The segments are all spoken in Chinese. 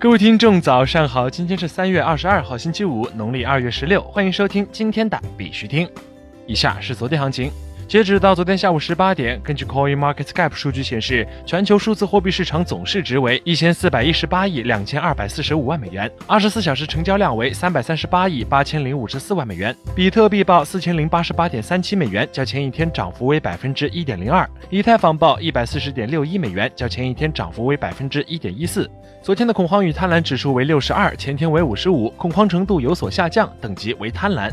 各位听众，早上好！今天是三月二十二号，星期五，农历二月十六。欢迎收听今天的必须听。以下是昨天行情。截止到昨天下午十八点，根据 Coin Market Cap 数据显示，全球数字货币市场总市值为一千四百一十八亿两千二百四十五万美元，二十四小时成交量为三百三十八亿八千零五十四万美元。比特币报四千零八十八点三七美元，较前一天涨幅为百分之一点零二。以太坊报一百四十点六一美元，较前一天涨幅为百分之一点一四。昨天的恐慌与贪婪指数为六十二，前天为五十五，恐慌程度有所下降，等级为贪婪。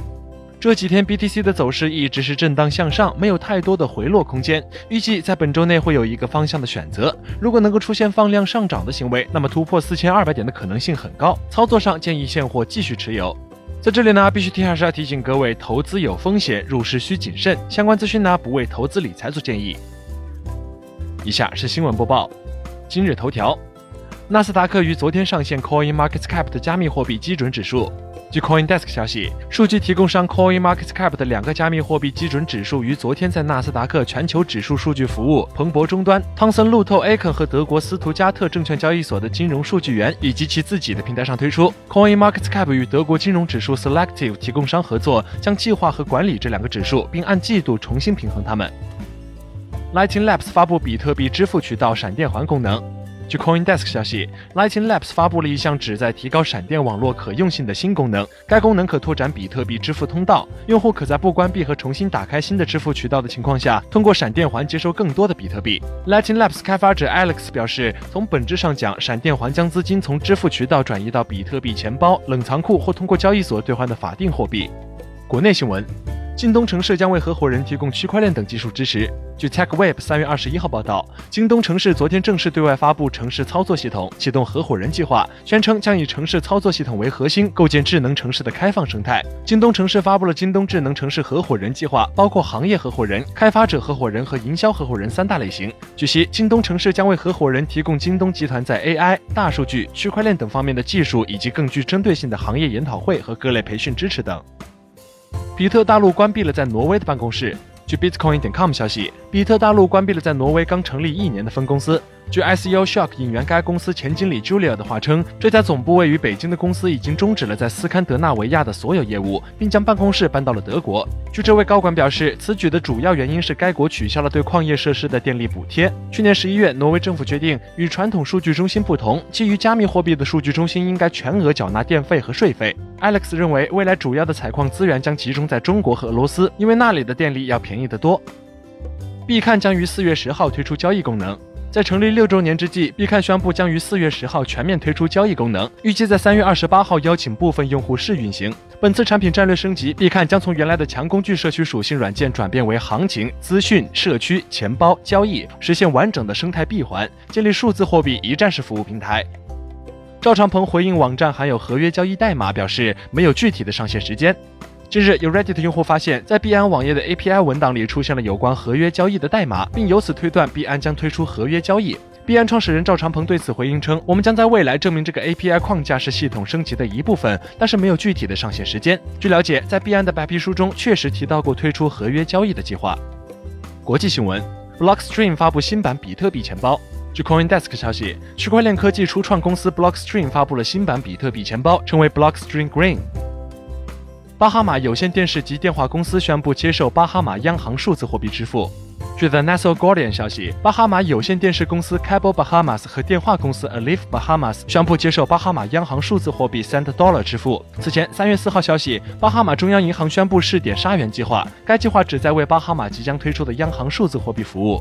这几天 BTC 的走势一直是震荡向上，没有太多的回落空间。预计在本周内会有一个方向的选择。如果能够出现放量上涨的行为，那么突破四千二百点的可能性很高。操作上建议现货继续持有。在这里呢，必须提还是要提醒各位，投资有风险，入市需谨慎。相关资讯呢，不为投资理财做建议。以下是新闻播报。今日头条：纳斯达克于昨天上线 Coin Market Cap 的加密货币基准指数。据 CoinDesk 消息，数据提供商 CoinMarketCap 的两个加密货币基准指数于昨天在纳斯达克全球指数数据服务、彭博终端、汤森路透 Acon 和德国斯图加特证券交易所的金融数据源以及其自己的平台上推出。CoinMarketCap 与德国金融指数 Selective 提供商合作，将计划和管理这两个指数，并按季度重新平衡它们。Lightning Labs 发布比特币支付渠道闪电环功能。据 CoinDesk 消息，Lightning Labs 发布了一项旨在提高闪电网络可用性的新功能。该功能可拓展比特币支付通道，用户可在不关闭和重新打开新的支付渠道的情况下，通过闪电环接收更多的比特币。Lightning Labs 开发者 Alex 表示，从本质上讲，闪电环将资金从支付渠道转移到比特币钱包、冷藏库或通过交易所兑换的法定货币。国内新闻。京东城市将为合伙人提供区块链等技术支持。据 TechWeb 三月二十一号报道，京东城市昨天正式对外发布城市操作系统，启动合伙人计划，宣称将以城市操作系统为核心，构建智能城市的开放生态。京东城市发布了京东智能城市合伙人计划，包括行业合伙人、开发者合伙人和营销合伙人三大类型。据悉，京东城市将为合伙人提供京东集团在 AI、大数据、区块链等方面的技术，以及更具针对性的行业研讨会和各类培训支持等。比特大陆关闭了在挪威的办公室。据 Bitcoin.com 消息，比特大陆关闭了在挪威刚成立一年的分公司。据 ICO Shock 引援该公司前经理 Julia 的话称，这家总部位于北京的公司已经终止了在斯堪德纳维亚的所有业务，并将办公室搬到了德国。据这位高管表示，此举的主要原因是该国取消了对矿业设施的电力补贴。去年十一月，挪威政府决定与传统数据中心不同，基于加密货币的数据中心应该全额缴纳电费和税费。Alex 认为，未来主要的采矿资源将集中在中国和俄罗斯，因为那里的电力要便宜得多。币看将于四月十号推出交易功能。在成立六周年之际，币看宣布将于四月十号全面推出交易功能，预计在三月二十八号邀请部分用户试运行。本次产品战略升级，币看将从原来的强工具社区属性软件转变为行情、资讯、社区、钱包、交易，实现完整的生态闭环，建立数字货币一站式服务平台。赵长鹏回应网站含有合约交易代码，表示没有具体的上线时间。近日，有 Reddit 用户发现，在币安网页的 API 文档里出现了有关合约交易的代码，并由此推断币安将推出合约交易。币安创始人赵长鹏对此回应称：“我们将在未来证明这个 API 框架是系统升级的一部分，但是没有具体的上线时间。”据了解，在币安的白皮书中确实提到过推出合约交易的计划。国际新闻：Blockstream 发布新版比特币钱包。据 CoinDesk 消息，区块链科技初创公司 Blockstream 发布了新版比特币钱包，称为 Blockstream Green。巴哈马有线电视及电话公司宣布接受巴哈马央行数字货币支付。据 The National Guardian 消息，巴哈马有线电视公司 Cable Bahamas 和电话公司 Alif Bahamas 宣布接受巴哈马央行数字货币 Cent Dollar 支付。此前，三月四号消息，巴哈马中央银行宣布试点沙元计划，该计划旨在为巴哈马即将推出的央行数字货币服务。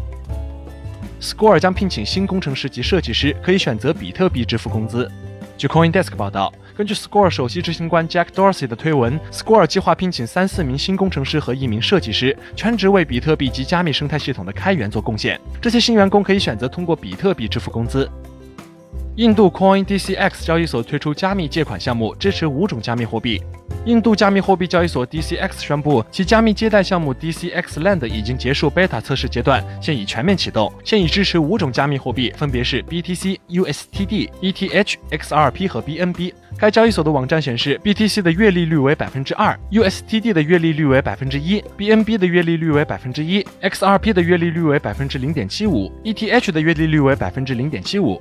Square 将聘请新工程师及设计师，可以选择比特币支付工资。据 CoinDesk 报道。根据 Score 首席执行官 Jack Dorsey 的推文，Score 计划聘请三四名新工程师和一名设计师，全职为比特币及加密生态系统的开源做贡献。这些新员工可以选择通过比特币支付工资。印度 CoinDCX 交易所推出加密借款项目，支持五种加密货币。印度加密货币交易所 DCX 宣布，其加密借贷项目 DCX Land 已经结束 beta 测试阶段，现已全面启动，现已支持五种加密货币，分别是 BTC、USTD、ETH、XRP 和 BNB。该交易所的网站显示，BTC 的月利率为百分之二，USTD 的月利率为百分之一，BNB 的月利率为百分之一，XRP 的月利率为百分之零点七五，ETH 的月利率为百分之零点七五。